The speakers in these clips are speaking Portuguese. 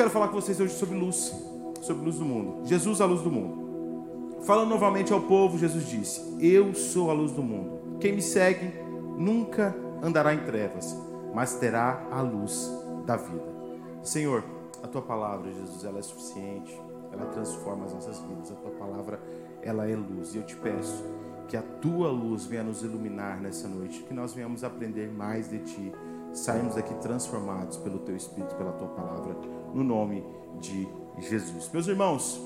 Quero falar com vocês hoje sobre luz, sobre luz do mundo. Jesus, a luz do mundo. Falando novamente ao povo, Jesus disse: Eu sou a luz do mundo. Quem me segue nunca andará em trevas, mas terá a luz da vida. Senhor, a tua palavra, Jesus, ela é suficiente, ela transforma as nossas vidas. A tua palavra, ela é luz. E eu te peço que a tua luz venha nos iluminar nessa noite, que nós venhamos aprender mais de ti, saímos aqui transformados pelo teu espírito, pela tua palavra, no nome de Jesus. Meus irmãos,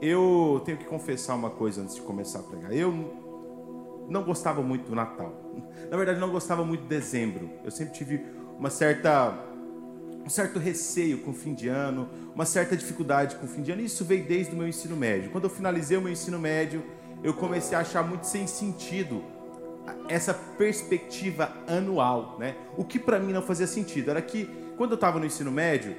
eu tenho que confessar uma coisa antes de começar a pregar. Eu não gostava muito do Natal. Na verdade, não gostava muito de dezembro. Eu sempre tive uma certa um certo receio com o fim de ano, uma certa dificuldade com o fim de ano. Isso veio desde o meu ensino médio. Quando eu finalizei o meu ensino médio, eu comecei a achar muito sem sentido essa perspectiva anual, né? O que para mim não fazia sentido era que quando eu estava no ensino médio,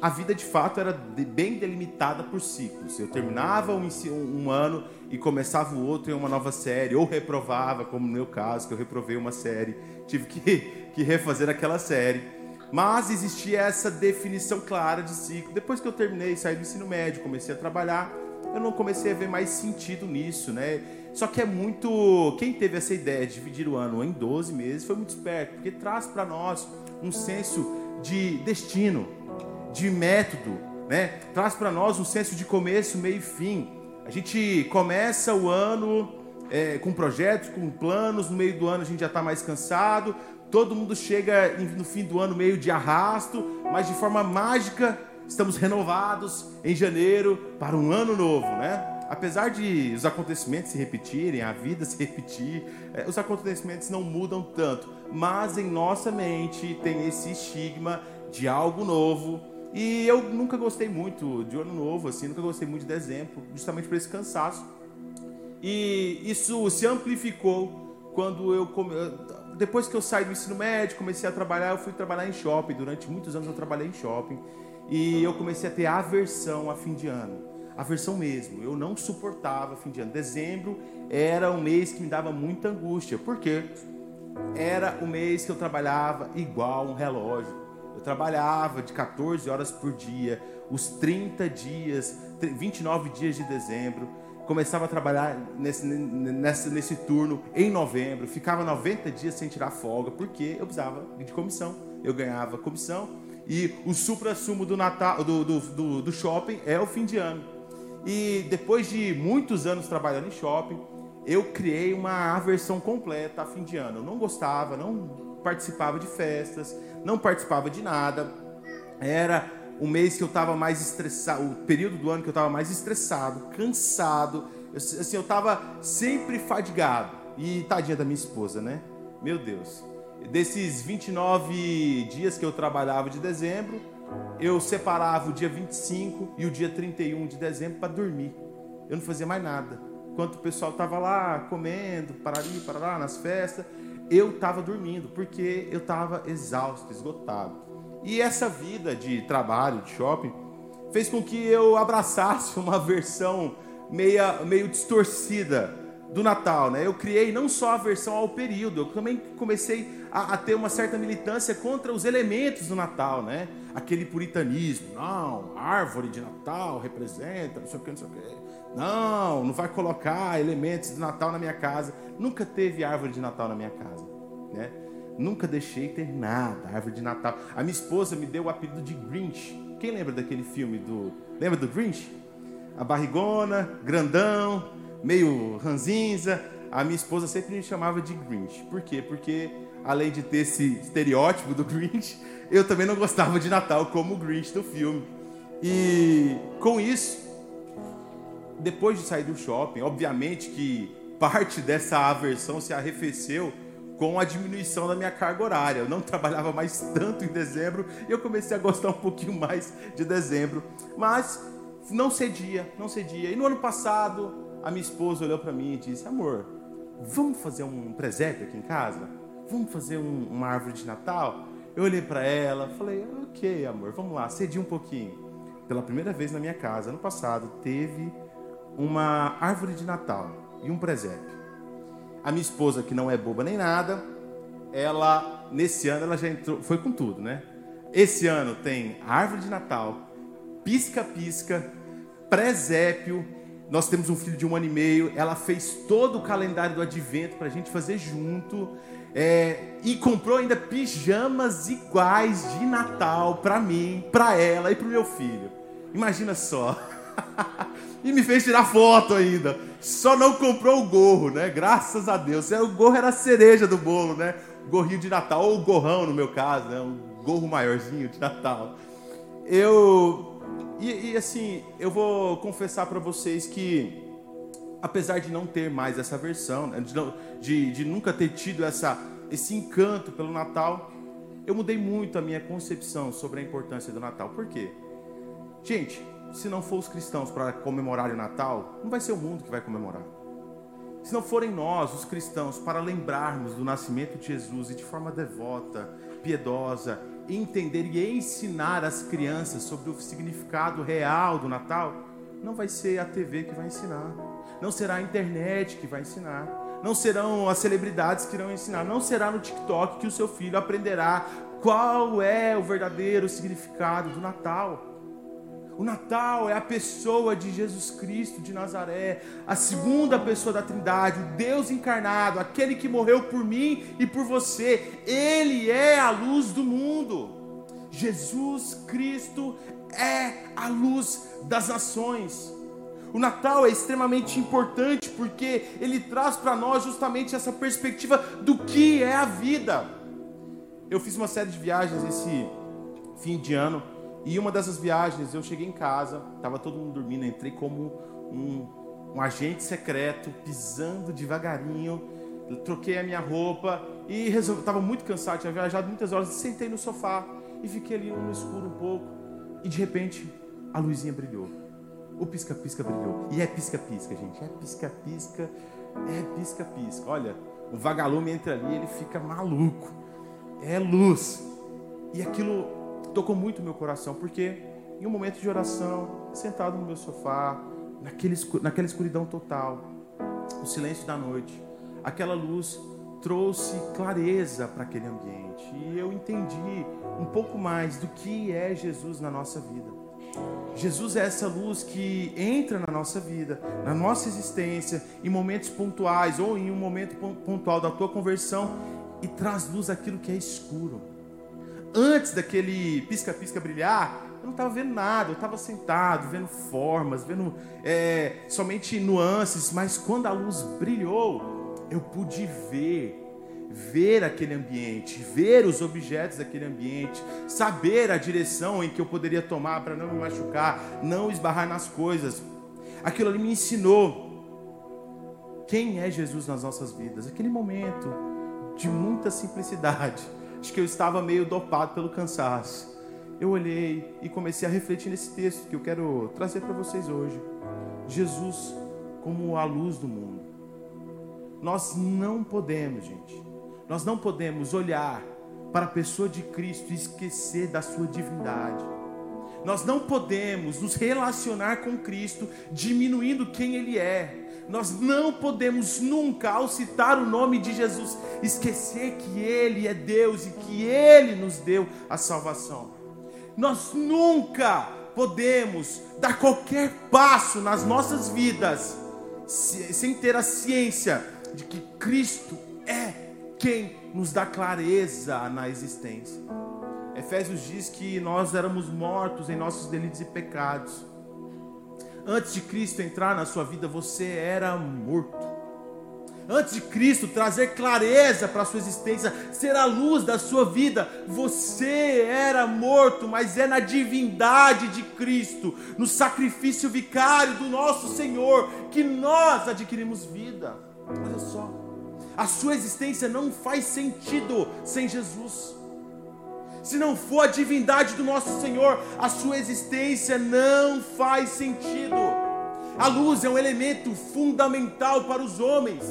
a vida de fato era bem delimitada por ciclos. Eu terminava um, um, ano e começava o outro em uma nova série, ou reprovava, como no meu caso, que eu reprovei uma série, tive que, que refazer aquela série. Mas existia essa definição clara de ciclo. Depois que eu terminei, saí do ensino médio, comecei a trabalhar, eu não comecei a ver mais sentido nisso, né? Só que é muito. Quem teve essa ideia de dividir o ano em 12 meses foi muito esperto, porque traz para nós um senso de destino, de método, né? Traz para nós um senso de começo, meio e fim. A gente começa o ano é, com projetos, com planos, no meio do ano a gente já está mais cansado, todo mundo chega no fim do ano meio de arrasto, mas de forma mágica estamos renovados em janeiro para um ano novo, né? Apesar de os acontecimentos se repetirem, a vida se repetir, é, os acontecimentos não mudam tanto, mas em nossa mente tem esse estigma de algo novo. E eu nunca gostei muito de ano novo, assim, nunca gostei muito de dezembro, justamente por esse cansaço. E isso se amplificou quando eu depois que eu saí do ensino médio, comecei a trabalhar, eu fui trabalhar em shopping. Durante muitos anos eu trabalhei em shopping. E eu comecei a ter aversão a fim de ano. Aversão mesmo. Eu não suportava fim de ano. Dezembro era um mês que me dava muita angústia. Por quê? Era o mês que eu trabalhava igual um relógio. Eu trabalhava de 14 horas por dia, os 30 dias, 29 dias de dezembro. Começava a trabalhar nesse, nesse, nesse turno em novembro, ficava 90 dias sem tirar folga, porque eu precisava de comissão. Eu ganhava comissão e o supra-sumo do, Natal, do, do, do, do shopping é o fim de ano. E depois de muitos anos trabalhando em shopping, eu criei uma aversão completa a fim de ano. Eu não gostava, não participava de festas, não participava de nada. Era o mês que eu estava mais estressado, o período do ano que eu estava mais estressado, cansado. Eu, assim, eu estava sempre fadigado. E tadinha da minha esposa, né? Meu Deus desses 29 dias que eu trabalhava de dezembro, eu separava o dia 25 e o dia 31 de dezembro para dormir. Eu não fazia mais nada. Enquanto o pessoal estava lá comendo, para ali, para lá, nas festas, eu estava dormindo, porque eu estava exausto, esgotado. E essa vida de trabalho, de shopping, fez com que eu abraçasse uma versão meia, meio distorcida do Natal, né? Eu criei não só a versão ao período, eu também comecei a, a, ter uma certa militância contra os elementos do Natal, né? Aquele puritanismo, não, árvore de Natal representa, não sei o que, não sei o que. Não, não vai colocar elementos do Natal na minha casa. Nunca teve árvore de Natal na minha casa, né? Nunca deixei ter nada, árvore de Natal. A minha esposa me deu o apelido de Grinch. Quem lembra daquele filme do. Lembra do Grinch? A barrigona, grandão, meio ranzinza. A minha esposa sempre me chamava de Grinch. Por quê? Porque além de ter esse estereótipo do Grinch, eu também não gostava de Natal como o Grinch do filme. E com isso, depois de sair do shopping, obviamente que parte dessa aversão se arrefeceu com a diminuição da minha carga horária. Eu não trabalhava mais tanto em dezembro e eu comecei a gostar um pouquinho mais de dezembro. Mas não cedia, não cedia. E no ano passado, a minha esposa olhou para mim e disse: Amor, vamos fazer um presépio aqui em casa? vamos fazer um, uma árvore de Natal? Eu olhei para ela, falei, ok, amor, vamos lá, cedi um pouquinho. Pela primeira vez na minha casa, ano passado, teve uma árvore de Natal e um presépio. A minha esposa, que não é boba nem nada, ela, nesse ano, ela já entrou, foi com tudo, né? Esse ano tem árvore de Natal, pisca-pisca, presépio. Nós temos um filho de um ano e meio. Ela fez todo o calendário do advento para a gente fazer junto. É, e comprou ainda pijamas iguais de Natal para mim, para ela e para o meu filho. Imagina só. e me fez tirar foto ainda. Só não comprou o gorro, né? Graças a Deus. É, o gorro era a cereja do bolo, né? Gorrinho de Natal, ou o gorrão no meu caso, né? Um gorro maiorzinho de Natal. Eu. E, e assim, eu vou confessar para vocês que apesar de não ter mais essa versão, né, de, de, de, nunca ter tido essa, esse encanto pelo Natal, eu mudei muito a minha concepção sobre a importância do Natal. Por quê? Gente, se não for os cristãos para comemorar o Natal, não vai ser o mundo que vai comemorar. Se não forem nós, os cristãos, para lembrarmos do nascimento de Jesus e de forma devota, piedosa, entender e ensinar as crianças sobre o significado real do Natal, não vai ser a TV que vai ensinar, não será a internet que vai ensinar, não serão as celebridades que irão ensinar, não será no TikTok que o seu filho aprenderá qual é o verdadeiro significado do Natal. O Natal é a pessoa de Jesus Cristo de Nazaré, a segunda pessoa da Trindade, o Deus encarnado, aquele que morreu por mim e por você. Ele é a luz do mundo. Jesus Cristo é a luz das nações. O Natal é extremamente importante porque ele traz para nós justamente essa perspectiva do que é a vida. Eu fiz uma série de viagens esse fim de ano e uma dessas viagens eu cheguei em casa, estava todo mundo dormindo, entrei como um, um agente secreto, pisando devagarinho, troquei a minha roupa e estava muito cansado, tinha viajado muitas horas, sentei no sofá e fiquei ali no escuro um pouco e de repente a luzinha brilhou. O pisca-pisca brilhou. E é pisca-pisca, gente. É pisca-pisca, é pisca-pisca. Olha, o vagalume entra ali, ele fica maluco. É luz. E aquilo tocou muito meu coração, porque em um momento de oração, sentado no meu sofá, naquele, naquela escuridão total, o silêncio da noite, aquela luz trouxe clareza para aquele ambiente. E eu entendi um pouco mais do que é Jesus na nossa vida. Jesus é essa luz que entra na nossa vida, na nossa existência, em momentos pontuais ou em um momento pontual da tua conversão e traz luz àquilo que é escuro antes daquele pisca-pisca brilhar, eu não estava vendo nada, eu estava sentado, vendo formas, vendo é, somente nuances, mas quando a luz brilhou, eu pude ver, ver aquele ambiente, ver os objetos daquele ambiente, saber a direção em que eu poderia tomar para não me machucar, não esbarrar nas coisas. Aquilo ali me ensinou quem é Jesus nas nossas vidas, aquele momento de muita simplicidade Acho que eu estava meio dopado pelo cansaço. Eu olhei e comecei a refletir nesse texto que eu quero trazer para vocês hoje. Jesus como a luz do mundo. Nós não podemos, gente, nós não podemos olhar para a pessoa de Cristo e esquecer da sua divindade. Nós não podemos nos relacionar com Cristo diminuindo quem Ele é. Nós não podemos nunca, ao citar o nome de Jesus, esquecer que Ele é Deus e que Ele nos deu a salvação. Nós nunca podemos dar qualquer passo nas nossas vidas sem ter a ciência de que Cristo é quem nos dá clareza na existência. Efésios diz que nós éramos mortos em nossos delitos e pecados Antes de Cristo entrar na sua vida, você era morto. Antes de Cristo trazer clareza para a sua existência, ser a luz da sua vida, você era morto, mas é na divindade de Cristo, no sacrifício vicário do nosso Senhor, que nós adquirimos vida. Olha só, a sua existência não faz sentido sem Jesus se não for a divindade do nosso Senhor, a sua existência não faz sentido. A luz é um elemento fundamental para os homens.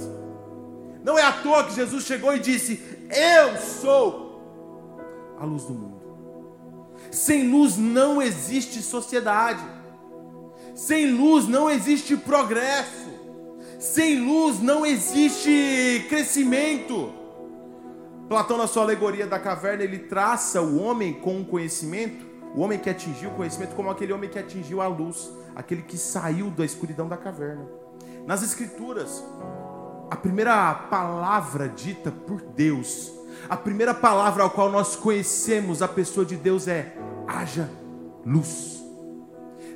Não é à toa que Jesus chegou e disse: Eu sou a luz do mundo. Sem luz não existe sociedade. Sem luz não existe progresso. Sem luz não existe crescimento. Platão, na sua alegoria da caverna, ele traça o homem com o conhecimento o homem que atingiu o conhecimento como aquele homem que atingiu a luz, aquele que saiu da escuridão da caverna. Nas Escrituras, a primeira palavra dita por Deus, a primeira palavra ao qual nós conhecemos a pessoa de Deus é: haja luz.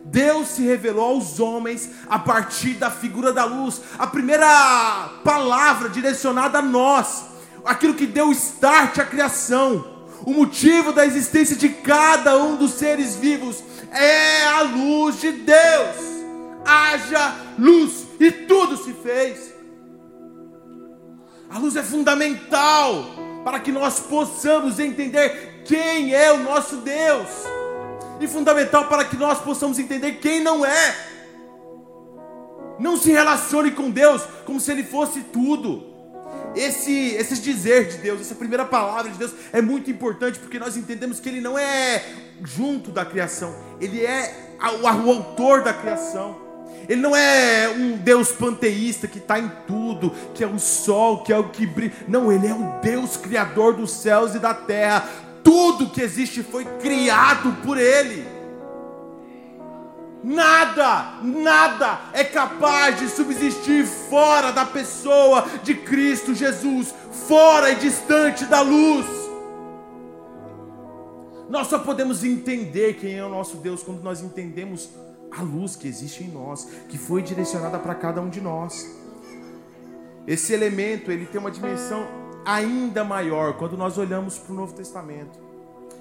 Deus se revelou aos homens a partir da figura da luz. A primeira palavra direcionada a nós, aquilo que deu start à criação, o motivo da existência de cada um dos seres vivos é a luz de Deus. Haja luz e tudo se fez. A luz é fundamental para que nós possamos entender quem é o nosso Deus e fundamental para que nós possamos entender quem não é. Não se relacione com Deus como se Ele fosse tudo. Esse, esse dizer de Deus, essa primeira palavra de Deus é muito importante porque nós entendemos que Ele não é junto da criação, Ele é o, autor da criação. Ele não é um Deus panteísta que está em tudo, que é o sol, que é o que brilha. Não, Ele é o Deus criador dos céus e da terra. Tudo que existe foi criado por Ele. Nada, nada é capaz de subsistir fora da pessoa de Cristo Jesus, fora e distante da luz. Nós só podemos entender quem é o nosso Deus quando nós entendemos a luz que existe em nós, que foi direcionada para cada um de nós. Esse elemento, ele tem uma dimensão ainda maior quando nós olhamos para o Novo Testamento.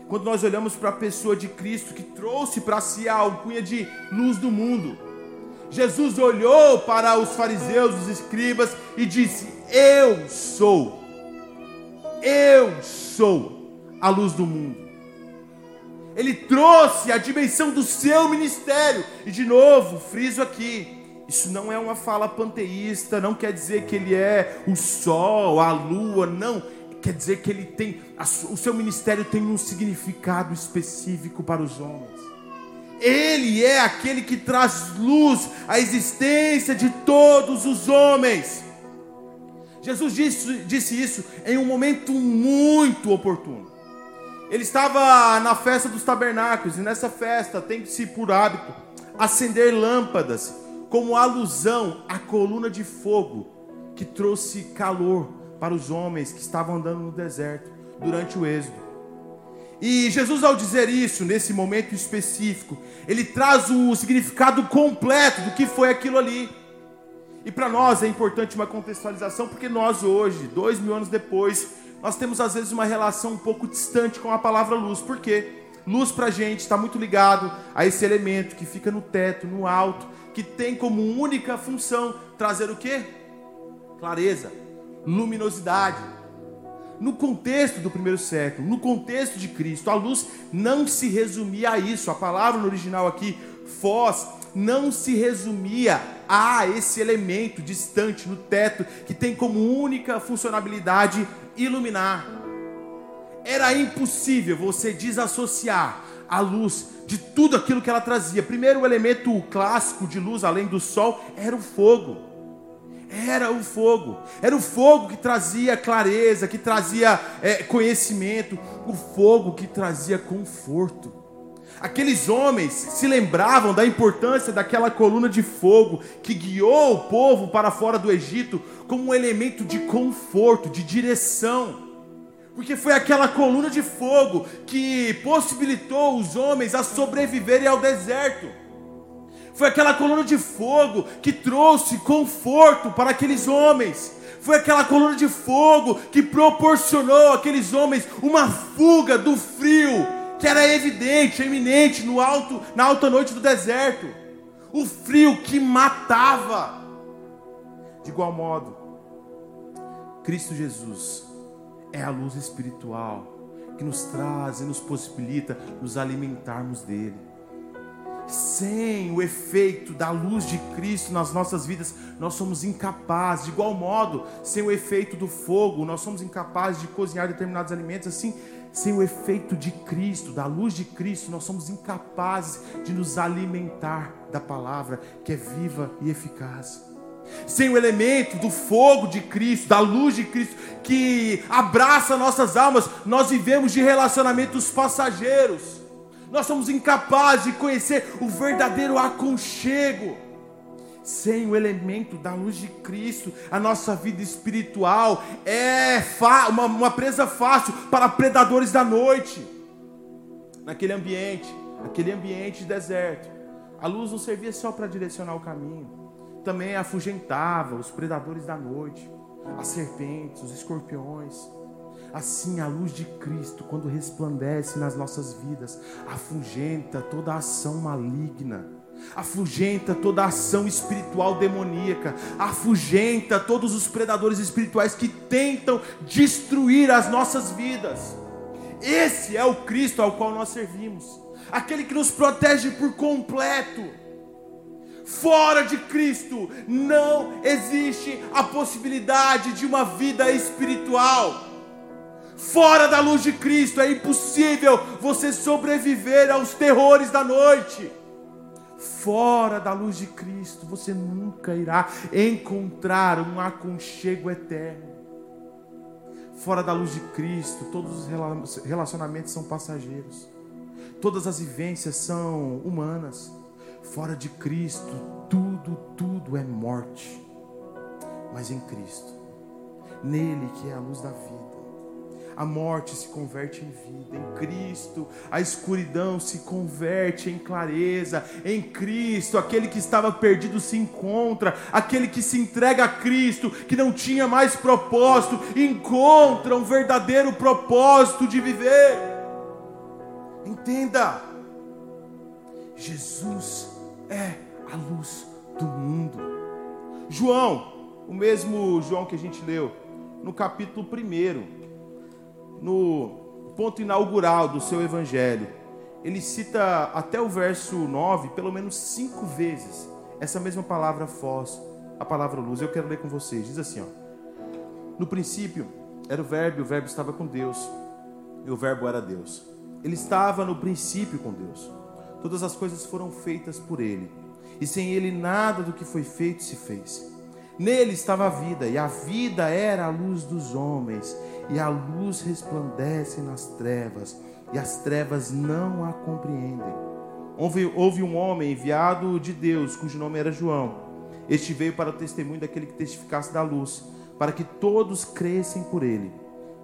Quando nós olhamos para a pessoa de Cristo que trouxe para si a alcunha de luz do mundo. Jesus olhou para os fariseus, os escribas e disse: Eu sou, eu sou a luz do mundo. Ele trouxe a dimensão do seu ministério. E de novo, friso aqui, isso não é uma fala panteísta, não quer dizer que ele é o sol, a lua, não. Quer dizer que ele tem, o seu ministério tem um significado específico para os homens. Ele é aquele que traz luz à existência de todos os homens. Jesus disse, disse isso em um momento muito oportuno. Ele estava na festa dos tabernáculos, e nessa festa tem-se por hábito acender lâmpadas como alusão à coluna de fogo que trouxe calor para os homens que estavam andando no deserto durante o êxodo. E Jesus, ao dizer isso, nesse momento específico, ele traz o significado completo do que foi aquilo ali. E para nós é importante uma contextualização, porque nós hoje, dois mil anos depois, nós temos às vezes uma relação um pouco distante com a palavra luz. Por quê? Luz para a gente está muito ligado a esse elemento que fica no teto, no alto, que tem como única função trazer o quê? Clareza, luminosidade. No contexto do primeiro século, no contexto de Cristo, a luz não se resumia a isso. A palavra no original aqui, fós, não se resumia a esse elemento distante no teto que tem como única funcionalidade iluminar. Era impossível você desassociar a luz de tudo aquilo que ela trazia. Primeiro, o elemento clássico de luz, além do sol, era o fogo. Era o fogo. Era o fogo que trazia clareza, que trazia é, conhecimento. O fogo que trazia conforto. Aqueles homens se lembravam da importância daquela coluna de fogo que guiou o povo para fora do Egito como um elemento de conforto, de direção. Porque foi aquela coluna de fogo que possibilitou os homens a sobreviverem ao deserto. Foi aquela coluna de fogo que trouxe conforto para aqueles homens. Foi aquela coluna de fogo que proporcionou àqueles homens uma fuga do frio que era evidente, eminente no alto, na alta noite do deserto. O frio que matava. De igual modo, Cristo Jesus é a luz espiritual que nos traz e nos possibilita nos alimentarmos dele. Sem o efeito da luz de Cristo nas nossas vidas, nós somos incapazes. De igual modo, sem o efeito do fogo, nós somos incapazes de cozinhar determinados alimentos. Assim, sem o efeito de Cristo, da luz de Cristo, nós somos incapazes de nos alimentar da palavra que é viva e eficaz sem o elemento do fogo de Cristo, da luz de Cristo, que abraça nossas almas, nós vivemos de relacionamentos passageiros. Nós somos incapazes de conhecer o verdadeiro aconchego. Sem o elemento da luz de Cristo, a nossa vida espiritual é uma, uma presa fácil para predadores da noite. Naquele ambiente, aquele ambiente de deserto, a luz não servia só para direcionar o caminho, também afugentava os predadores da noite, as serpentes, os escorpiões. Assim, a luz de Cristo, quando resplandece nas nossas vidas, afugenta toda ação maligna, afugenta toda ação espiritual demoníaca, afugenta todos os predadores espirituais que tentam destruir as nossas vidas. Esse é o Cristo ao qual nós servimos, aquele que nos protege por completo. Fora de Cristo não existe a possibilidade de uma vida espiritual. Fora da luz de Cristo é impossível você sobreviver aos terrores da noite. Fora da luz de Cristo você nunca irá encontrar um aconchego eterno. Fora da luz de Cristo, todos os relacionamentos são passageiros. Todas as vivências são humanas. Fora de Cristo, tudo, tudo é morte. Mas em Cristo, nele que é a luz da vida, a morte se converte em vida, em Cristo, a escuridão se converte em clareza, em Cristo, aquele que estava perdido se encontra, aquele que se entrega a Cristo, que não tinha mais propósito, encontra um verdadeiro propósito de viver. Entenda, Jesus é a luz do mundo. João, o mesmo João que a gente leu, no capítulo 1 no ponto inaugural do seu evangelho, ele cita até o verso 9, pelo menos cinco vezes, essa mesma palavra foz, a palavra luz. Eu quero ler com vocês. Diz assim: ó, No princípio era o Verbo, o Verbo estava com Deus, e o Verbo era Deus. Ele estava no princípio com Deus. Todas as coisas foram feitas por ele, e sem ele nada do que foi feito se fez. Nele estava a vida, e a vida era a luz dos homens e a luz resplandece nas trevas, e as trevas não a compreendem. Houve, houve um homem enviado de Deus, cujo nome era João. Este veio para o testemunho daquele que testificasse da luz, para que todos crescem por ele.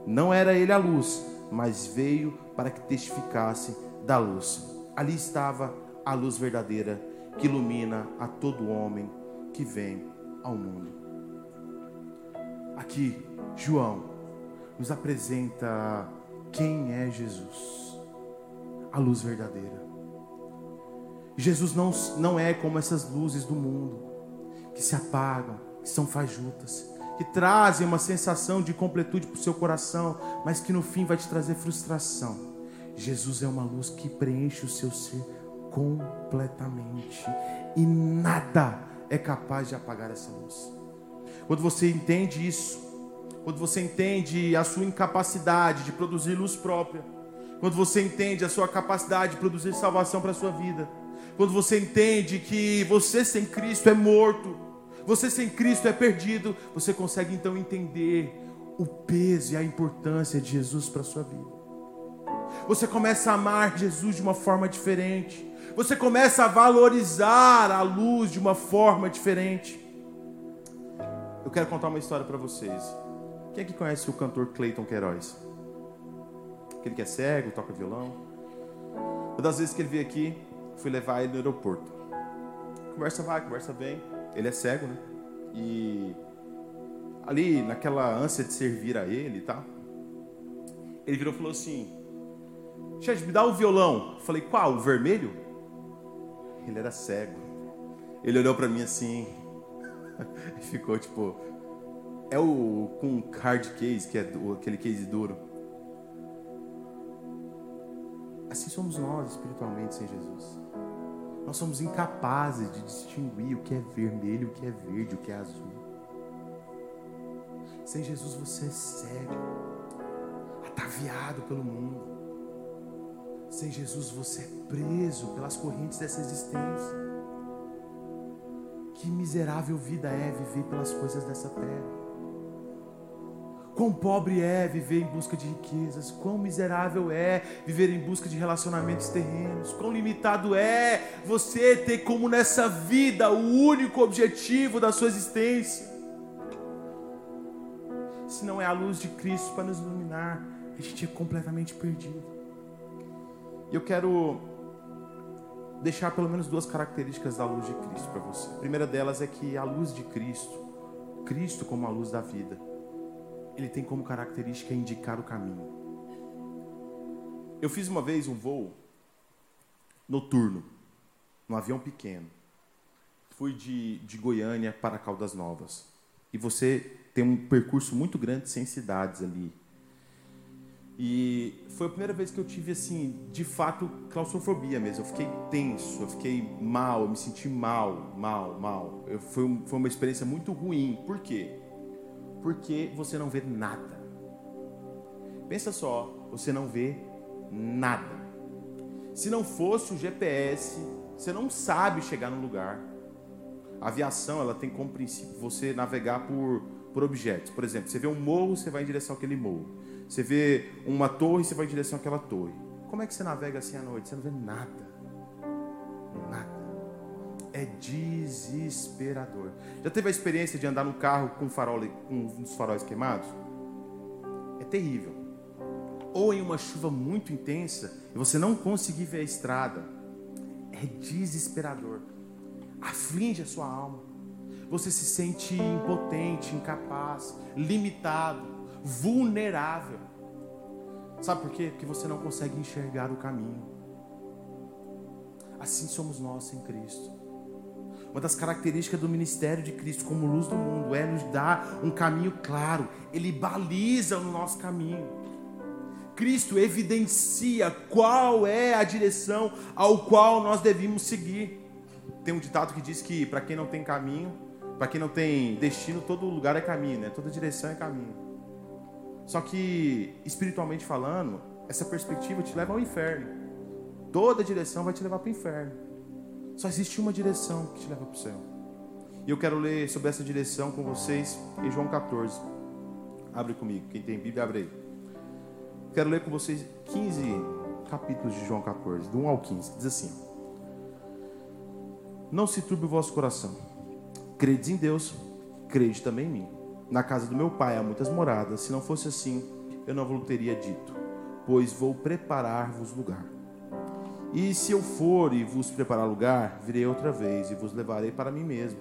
Não era ele a luz, mas veio para que testificasse da luz. Ali estava a luz verdadeira que ilumina a todo homem que vem ao mundo. Aqui, João nos apresenta quem é Jesus, a luz verdadeira. Jesus não, não é como essas luzes do mundo, que se apagam, que são fajutas, que trazem uma sensação de completude para o seu coração, mas que no fim vai te trazer frustração. Jesus é uma luz que preenche o seu ser completamente, e nada é capaz de apagar essa luz. Quando você entende isso, quando você entende a sua incapacidade de produzir luz própria, quando você entende a sua capacidade de produzir salvação para a sua vida, quando você entende que você sem Cristo é morto, você sem Cristo é perdido, você consegue então entender o peso e a importância de Jesus para a sua vida. Você começa a amar Jesus de uma forma diferente. Você começa a valorizar a luz de uma forma diferente. Eu quero contar uma história para vocês. Quem é que conhece o cantor Clayton Queiroz? Aquele que é cego, toca violão. Uma das vezes que ele veio aqui, fui levar ele no aeroporto. Conversa vai, conversa vem. Ele é cego, né? E ali, naquela ânsia de servir a ele e tal, ele virou e falou assim: Chefe, me dá o violão. Eu falei, qual? O vermelho? Ele era cego. Ele olhou para mim assim e ficou tipo, é o com hard case, que é aquele case duro. Assim somos nós espiritualmente sem Jesus. Nós somos incapazes de distinguir o que é vermelho, o que é verde, o que é azul. Sem Jesus você é cego, ataviado pelo mundo. Sem Jesus você é preso pelas correntes dessa existência. Que miserável vida é viver pelas coisas dessa terra. Quão pobre é viver em busca de riquezas, quão miserável é viver em busca de relacionamentos terrenos, quão limitado é você ter como nessa vida o único objetivo da sua existência. Se não é a luz de Cristo para nos iluminar, a gente é completamente perdido. E eu quero deixar pelo menos duas características da luz de Cristo para você. A primeira delas é que a luz de Cristo, Cristo como a luz da vida, ele tem como característica indicar o caminho. Eu fiz uma vez um voo noturno, num avião pequeno. Fui de, de Goiânia para Caldas Novas. E você tem um percurso muito grande sem cidades ali. E foi a primeira vez que eu tive, assim, de fato, claustrofobia mesmo. Eu fiquei tenso, eu fiquei mal, eu me senti mal, mal, mal. Eu, foi, foi uma experiência muito ruim. Por quê? Porque você não vê nada. Pensa só, você não vê nada. Se não fosse o GPS, você não sabe chegar no lugar. A aviação, ela tem como princípio você navegar por, por objetos. Por exemplo, você vê um morro, você vai em direção àquele morro. Você vê uma torre, você vai em direção àquela torre. Como é que você navega assim à noite? Você não vê nada. É desesperador. Já teve a experiência de andar num carro com, farol, com os faróis queimados? É terrível. Ou em uma chuva muito intensa e você não conseguir ver a estrada. É desesperador. Aflige a sua alma. Você se sente impotente, incapaz, limitado, vulnerável. Sabe por quê? Porque você não consegue enxergar o caminho. Assim somos nós em Cristo. Uma das características do ministério de Cristo como luz do mundo é nos dar um caminho claro. Ele baliza o nosso caminho. Cristo evidencia qual é a direção ao qual nós devemos seguir. Tem um ditado que diz que para quem não tem caminho, para quem não tem destino, todo lugar é caminho, né? Toda direção é caminho. Só que espiritualmente falando, essa perspectiva te leva ao inferno. Toda direção vai te levar para o inferno. Só existe uma direção que te leva para o céu. E eu quero ler sobre essa direção com vocês em João 14. Abre comigo, quem tem Bíblia, abre aí. Quero ler com vocês 15 capítulos de João 14, do 1 ao 15. Diz assim: Não se turbe o vosso coração. Credes em Deus, crede também em mim. Na casa do meu pai há muitas moradas. Se não fosse assim, eu não vos teria dito, pois vou preparar-vos lugar. E se eu for e vos preparar lugar, virei outra vez e vos levarei para mim mesmo,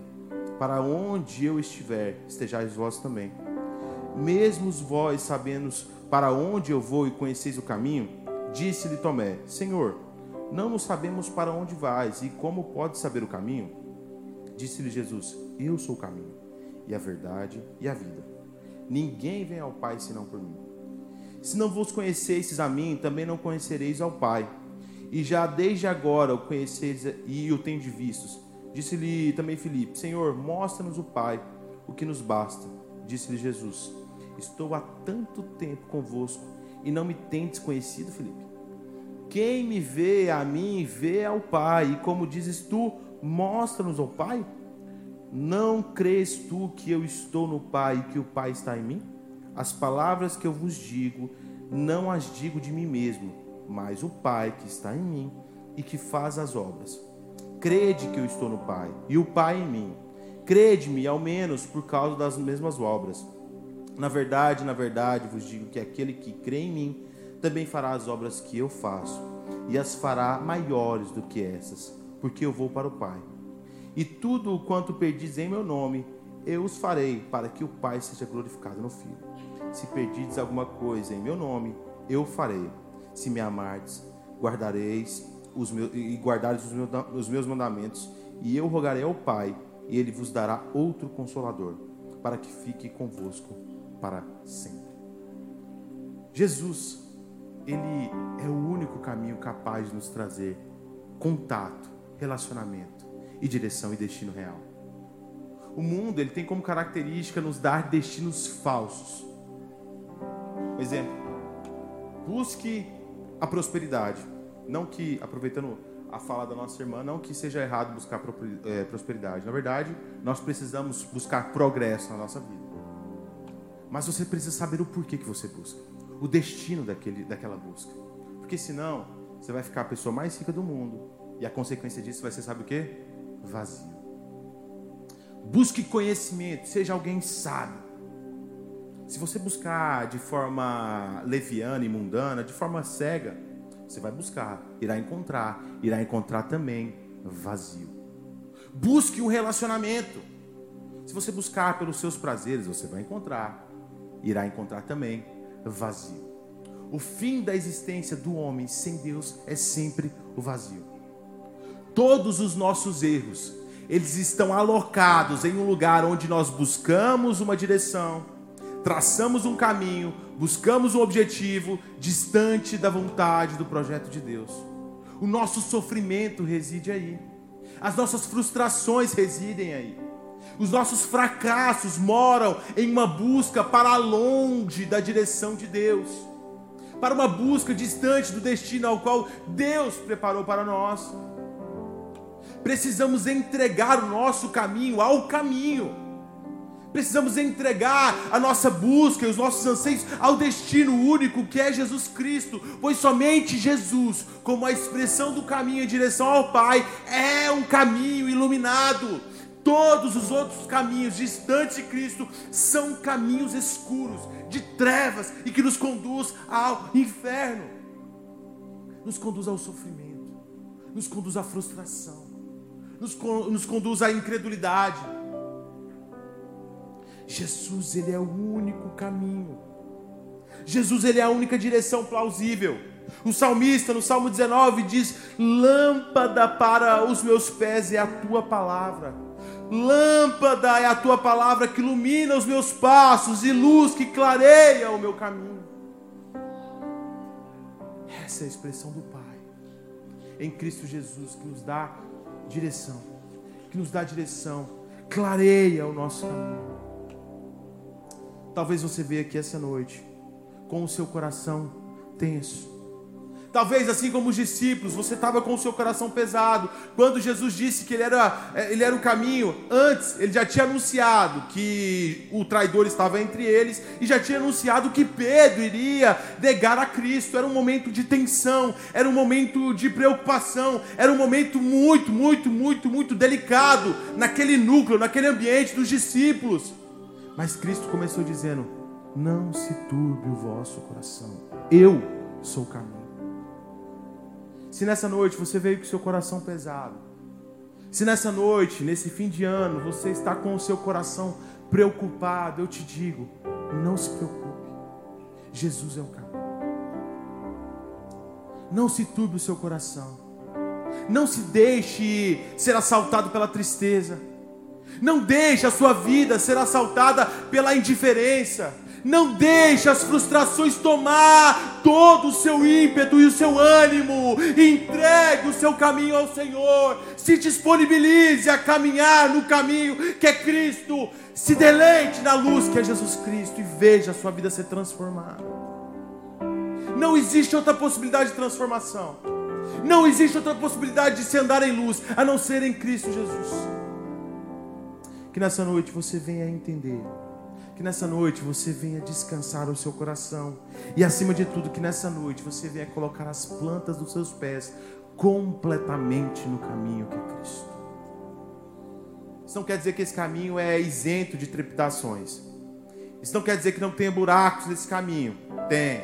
para onde eu estiver, estejais vós também. Mesmo vós sabendo para onde eu vou e conheceis o caminho, disse-lhe Tomé: Senhor, não nos sabemos para onde vais e como podes saber o caminho? Disse-lhe Jesus: Eu sou o caminho, e a verdade e a vida. Ninguém vem ao Pai senão por mim. Se não vos conhecesseis a mim, também não conhecereis ao Pai e já desde agora o conheceis e o tendes vistos. Disse-lhe também Filipe: Senhor, mostra-nos o Pai, o que nos basta. Disse-lhe Jesus: Estou há tanto tempo convosco e não me tendes conhecido, Filipe. Quem me vê a mim, vê ao Pai. E como dizes tu, mostra-nos ao Pai. Não crês tu que eu estou no Pai e que o Pai está em mim? As palavras que eu vos digo, não as digo de mim mesmo mas o Pai que está em mim e que faz as obras. Crede que eu estou no Pai e o Pai em mim. Crede-me, ao menos, por causa das mesmas obras. Na verdade, na verdade, vos digo que aquele que crê em mim também fará as obras que eu faço, e as fará maiores do que essas, porque eu vou para o Pai. E tudo o quanto perdis em meu nome, eu os farei, para que o Pai seja glorificado no Filho. Se perdides alguma coisa em meu nome, eu farei se me amardes, guardareis os meus, e guardareis os meus, os meus mandamentos, e eu rogarei ao Pai, e ele vos dará outro consolador, para que fique convosco para sempre. Jesus, ele é o único caminho capaz de nos trazer contato, relacionamento e direção e destino real. O mundo, ele tem como característica nos dar destinos falsos. Por exemplo, busque a prosperidade. Não que, aproveitando a fala da nossa irmã, não que seja errado buscar é, prosperidade. Na verdade, nós precisamos buscar progresso na nossa vida. Mas você precisa saber o porquê que você busca, o destino daquele, daquela busca. Porque senão, você vai ficar a pessoa mais rica do mundo. E a consequência disso vai ser, sabe o quê? Vazio. Busque conhecimento, seja alguém sábio. Se você buscar de forma leviana e mundana, de forma cega, você vai buscar, irá encontrar, irá encontrar também vazio. Busque um relacionamento. Se você buscar pelos seus prazeres, você vai encontrar, irá encontrar também vazio. O fim da existência do homem sem Deus é sempre o vazio. Todos os nossos erros, eles estão alocados em um lugar onde nós buscamos uma direção, traçamos um caminho, buscamos um objetivo distante da vontade do projeto de Deus. O nosso sofrimento reside aí. As nossas frustrações residem aí. Os nossos fracassos moram em uma busca para longe da direção de Deus, para uma busca distante do destino ao qual Deus preparou para nós. Precisamos entregar o nosso caminho ao caminho Precisamos entregar a nossa busca e os nossos anseios ao destino único que é Jesus Cristo, pois somente Jesus, como a expressão do caminho em direção ao Pai, é um caminho iluminado. Todos os outros caminhos distantes de Cristo são caminhos escuros, de trevas e que nos conduz ao inferno, nos conduz ao sofrimento, nos conduz à frustração, nos, nos conduz à incredulidade Jesus, ele é o único caminho. Jesus, ele é a única direção plausível. O salmista, no Salmo 19, diz: Lâmpada para os meus pés é a tua palavra. Lâmpada é a tua palavra que ilumina os meus passos e luz que clareia o meu caminho. Essa é a expressão do Pai em Cristo Jesus que nos dá direção, que nos dá direção, clareia o nosso caminho. Talvez você veja aqui essa noite com o seu coração tenso. Talvez assim como os discípulos, você estava com o seu coração pesado. Quando Jesus disse que ele era, é, ele era o caminho, antes ele já tinha anunciado que o traidor estava entre eles e já tinha anunciado que Pedro iria negar a Cristo. Era um momento de tensão, era um momento de preocupação, era um momento muito, muito, muito, muito delicado naquele núcleo, naquele ambiente dos discípulos. Mas Cristo começou dizendo: Não se turbe o vosso coração, eu sou o caminho. Se nessa noite você veio com seu coração pesado, se nessa noite, nesse fim de ano, você está com o seu coração preocupado, eu te digo: não se preocupe, Jesus é o caminho. Não se turbe o seu coração, não se deixe ser assaltado pela tristeza. Não deixe a sua vida ser assaltada pela indiferença. Não deixe as frustrações tomar todo o seu ímpeto e o seu ânimo. Entregue o seu caminho ao Senhor. Se disponibilize a caminhar no caminho que é Cristo. Se deleite na luz que é Jesus Cristo e veja a sua vida ser transformada. Não existe outra possibilidade de transformação. Não existe outra possibilidade de se andar em luz a não ser em Cristo Jesus. Que nessa noite você venha entender. Que nessa noite você venha descansar o seu coração. E acima de tudo, que nessa noite você venha colocar as plantas dos seus pés completamente no caminho que é Cristo. Isso não quer dizer que esse caminho é isento de trepidações. Isso não quer dizer que não tenha buracos nesse caminho. Tem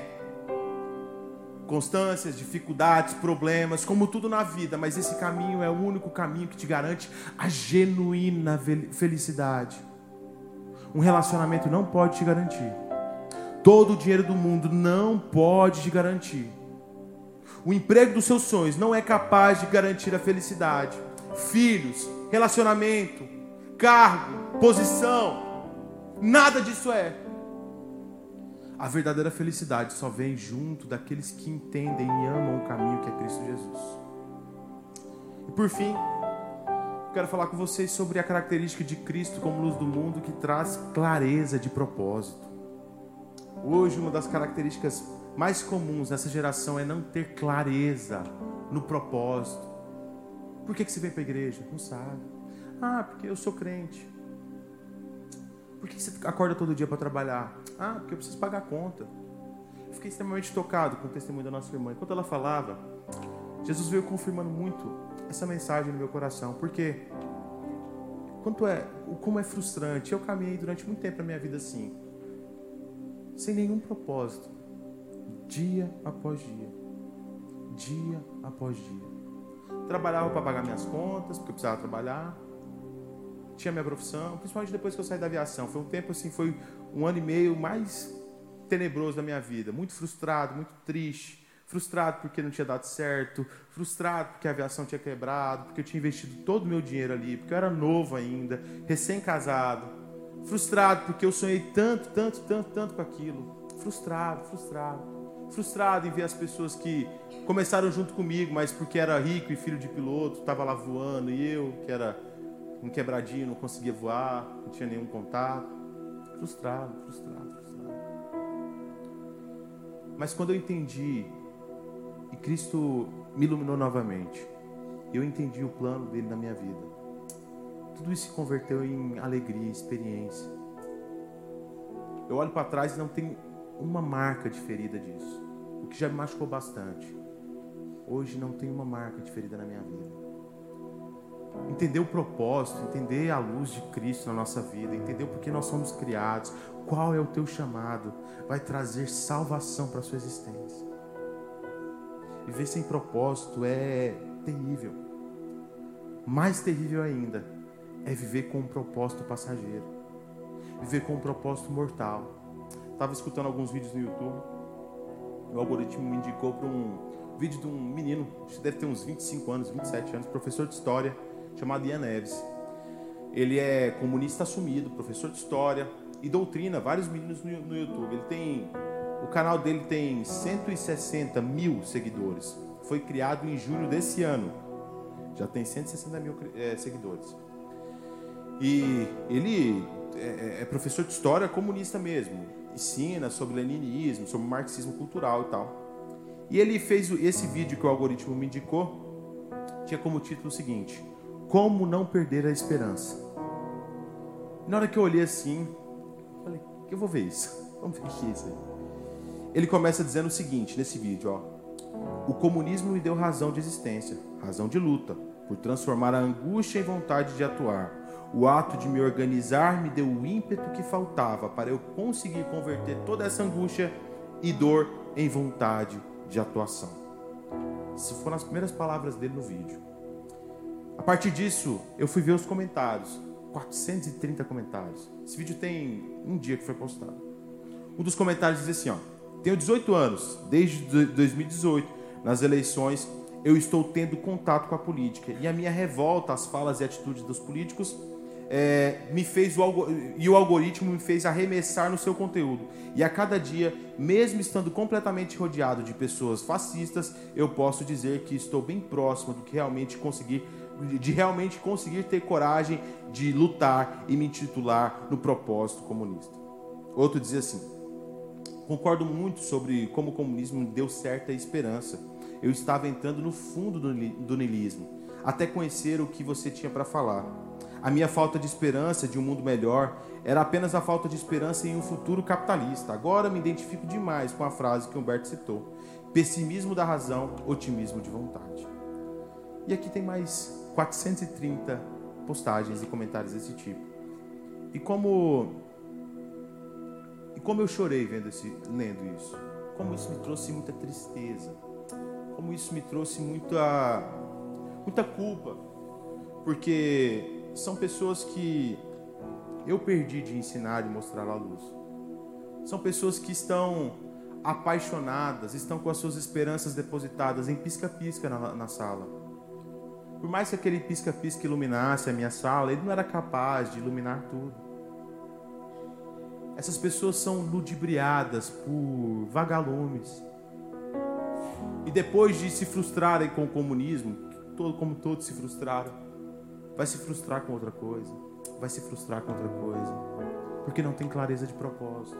constâncias, dificuldades, problemas, como tudo na vida, mas esse caminho é o único caminho que te garante a genuína felicidade. Um relacionamento não pode te garantir. Todo o dinheiro do mundo não pode te garantir. O emprego dos seus sonhos não é capaz de garantir a felicidade. Filhos, relacionamento, cargo, posição, nada disso é. A verdadeira felicidade só vem junto daqueles que entendem e amam o caminho que é Cristo Jesus. E por fim, quero falar com vocês sobre a característica de Cristo como luz do mundo que traz clareza de propósito. Hoje, uma das características mais comuns nessa geração é não ter clareza no propósito. Por que, que você vem para a igreja? Não sabe. Ah, porque eu sou crente. Por que você acorda todo dia para trabalhar? Ah, porque eu preciso pagar a conta. Eu fiquei extremamente tocado com o testemunho da nossa irmã. Enquanto ela falava, Jesus veio confirmando muito essa mensagem no meu coração. Porque quanto é, como é frustrante. Eu caminhei durante muito tempo na minha vida assim, sem nenhum propósito, dia após dia, dia após dia. Trabalhava para pagar minhas contas, porque eu precisava trabalhar. Tinha minha profissão, principalmente depois que eu saí da aviação. Foi um tempo assim, foi um ano e meio mais tenebroso da minha vida, muito frustrado, muito triste. Frustrado porque não tinha dado certo, frustrado porque a aviação tinha quebrado, porque eu tinha investido todo o meu dinheiro ali, porque eu era novo ainda, recém-casado, frustrado porque eu sonhei tanto, tanto, tanto, tanto com aquilo, frustrado, frustrado. Frustrado em ver as pessoas que começaram junto comigo, mas porque era rico e filho de piloto, estava lá voando, e eu, que era um quebradinho, não conseguia voar, não tinha nenhum contato. Frustrado, frustrado, frustrado. Mas quando eu entendi e Cristo me iluminou novamente. Eu entendi o plano dele na minha vida. Tudo isso se converteu em alegria, experiência. Eu olho para trás e não tem uma marca de ferida disso. O que já me machucou bastante. Hoje não tem uma marca de ferida na minha vida. Entender o propósito, entender a luz de Cristo na nossa vida, entender o porquê nós somos criados, qual é o teu chamado, vai trazer salvação para a sua existência. Viver sem propósito é terrível. Mais terrível ainda é viver com um propósito passageiro. Viver com um propósito mortal. Estava escutando alguns vídeos no YouTube. O algoritmo me indicou para um vídeo de um menino, que deve ter uns 25 anos, 27 anos, professor de história, chamado Ian Neves. Ele é comunista assumido, professor de história e doutrina vários meninos no, YouTube. Ele tem o canal dele tem 160 mil seguidores. Foi criado em julho desse ano. Já tem 160 mil é, seguidores. E ele é, é, é, professor de história comunista mesmo. Ensina sobre leninismo, sobre marxismo cultural e tal. E ele fez esse vídeo que o algoritmo me indicou. Tinha como título o seguinte: Como não perder a esperança. Na hora que eu olhei assim, falei: eu vou ver isso. Vamos ver o que é isso aí. Ele começa dizendo o seguinte nesse vídeo, ó. O comunismo me deu razão de existência, razão de luta, por transformar a angústia em vontade de atuar. O ato de me organizar me deu o ímpeto que faltava para eu conseguir converter toda essa angústia e dor em vontade de atuação. Essas foram as primeiras palavras dele no vídeo. A partir disso, eu fui ver os comentários. 430 comentários. Esse vídeo tem um dia que foi postado. Um dos comentários diz assim, ó. Tenho 18 anos, desde 2018, nas eleições, eu estou tendo contato com a política. E a minha revolta às falas e atitudes dos políticos é, me fez o e o algoritmo me fez arremessar no seu conteúdo. E a cada dia, mesmo estando completamente rodeado de pessoas fascistas, eu posso dizer que estou bem próximo do que realmente conseguir de realmente conseguir ter coragem de lutar e me titular no propósito comunista. Outro dizia assim: Concordo muito sobre como o comunismo deu certa esperança. Eu estava entrando no fundo do niilismo, até conhecer o que você tinha para falar. A minha falta de esperança de um mundo melhor era apenas a falta de esperança em um futuro capitalista. Agora me identifico demais com a frase que Humberto citou: pessimismo da razão, otimismo de vontade. E aqui tem mais 430 postagens e comentários desse tipo. E como e como eu chorei vendo esse, lendo isso. Como isso me trouxe muita tristeza. Como isso me trouxe muita, muita culpa. Porque são pessoas que eu perdi de ensinar e mostrar a luz. São pessoas que estão apaixonadas, estão com as suas esperanças depositadas em pisca-pisca na, na sala. Por mais que aquele pisca-pisca iluminasse a minha sala, ele não era capaz de iluminar tudo. Essas pessoas são ludibriadas por vagalumes. E depois de se frustrarem com o comunismo, como todos se frustraram, vai se frustrar com outra coisa, vai se frustrar com outra coisa, porque não tem clareza de propósito.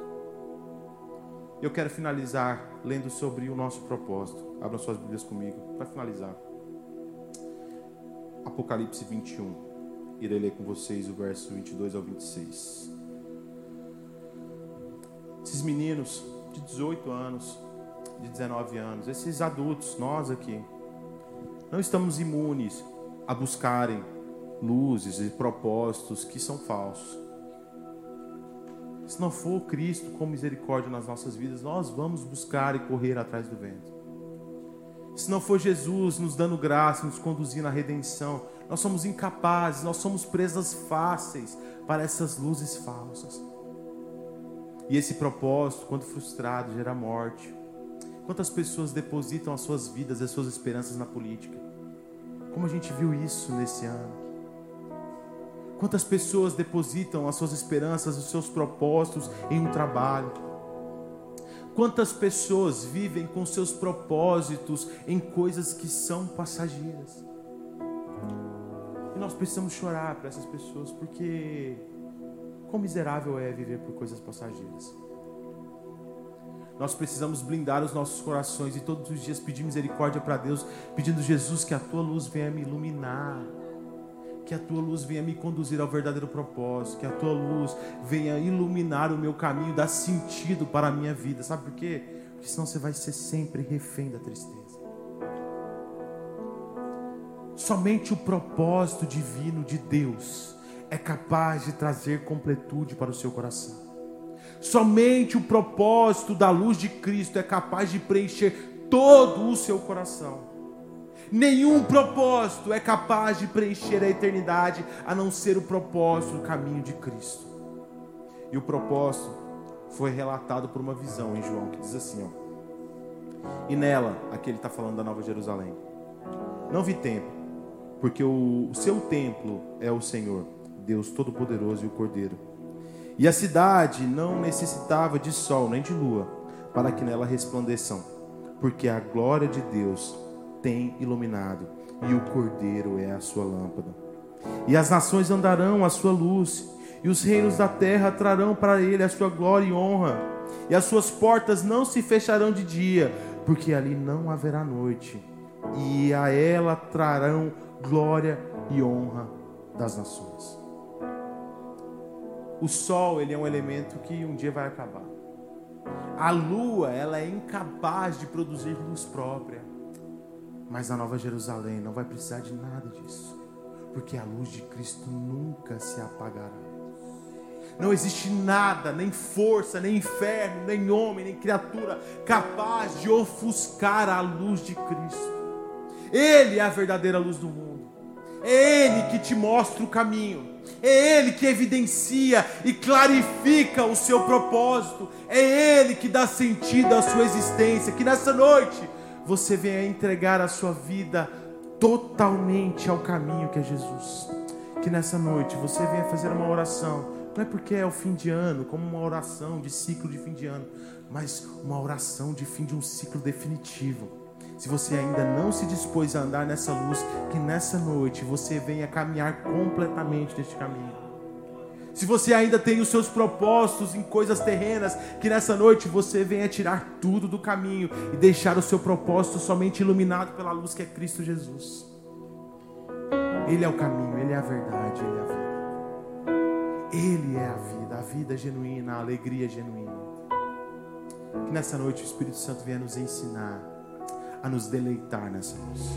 Eu quero finalizar lendo sobre o nosso propósito. Abram suas Bíblias comigo para finalizar. Apocalipse 21. Irei ler com vocês o verso 22 ao 26. esses meninos de 18 anos, de 19 anos, esses adultos, nós aqui, não estamos imunes a buscarem luzes e propósitos que são falsos. Se não for Cristo com misericórdia nas nossas vidas, nós vamos buscar e correr atrás do vento. Se não for Jesus nos dando graça, nos conduzindo à redenção, nós somos incapazes, nós somos presas fáceis para essas luzes falsas. E esse propósito, quando frustrado, gera morte. Quantas pessoas depositam as suas vidas, as suas esperanças na política? Como a gente viu isso nesse ano? Quantas pessoas depositam as suas esperanças, os seus propósitos em um trabalho? Quantas pessoas vivem com seus propósitos em coisas que são passageiras? E nós precisamos chorar para essas pessoas, porque quão miserável é viver por coisas passageiras. Nós precisamos blindar os nossos corações e todos os dias pedir misericórdia para Deus, pedindo Jesus que a tua luz venha me iluminar que a tua luz venha me conduzir ao verdadeiro propósito, que a tua luz venha iluminar o meu caminho, dar sentido para a minha vida. Sabe por quê? Porque senão você vai ser sempre refém da tristeza. Somente o propósito divino de Deus é capaz de trazer completude para o seu coração. Somente o propósito da luz de Cristo é capaz de preencher todo o seu coração. Nenhum propósito é capaz de preencher a eternidade a não ser o propósito do caminho de Cristo. E o propósito foi relatado por uma visão em João que diz assim: ó, E nela, aqui ele está falando da Nova Jerusalém, não vi templo, porque o, o seu templo é o Senhor, Deus Todo-Poderoso e o Cordeiro. E a cidade não necessitava de sol nem de lua para que nela resplandeçam, porque a glória de Deus tem iluminado, e o Cordeiro é a sua lâmpada. E as nações andarão à sua luz, e os reinos da terra trarão para ele a sua glória e honra, e as suas portas não se fecharão de dia, porque ali não haverá noite, e a ela trarão glória e honra das nações. O sol, ele é um elemento que um dia vai acabar. A lua, ela é incapaz de produzir luz própria. Mas a Nova Jerusalém não vai precisar de nada disso, porque a luz de Cristo nunca se apagará. Não existe nada, nem força, nem inferno, nem homem, nem criatura capaz de ofuscar a luz de Cristo. Ele é a verdadeira luz do mundo. É Ele que te mostra o caminho. É Ele que evidencia e clarifica o seu propósito. É Ele que dá sentido à sua existência. Que nessa noite você venha entregar a sua vida totalmente ao caminho que é Jesus. Que nessa noite você venha fazer uma oração, não é porque é o fim de ano, como uma oração de ciclo de fim de ano, mas uma oração de fim de um ciclo definitivo. Se você ainda não se dispôs a andar nessa luz, que nessa noite você venha caminhar completamente neste caminho se você ainda tem os seus propósitos em coisas terrenas, que nessa noite você venha tirar tudo do caminho e deixar o seu propósito somente iluminado pela luz que é Cristo Jesus. Ele é o caminho, Ele é a verdade, Ele é a vida. Ele é a vida, a vida genuína, a alegria genuína. Que nessa noite o Espírito Santo venha nos ensinar a nos deleitar nessa luz.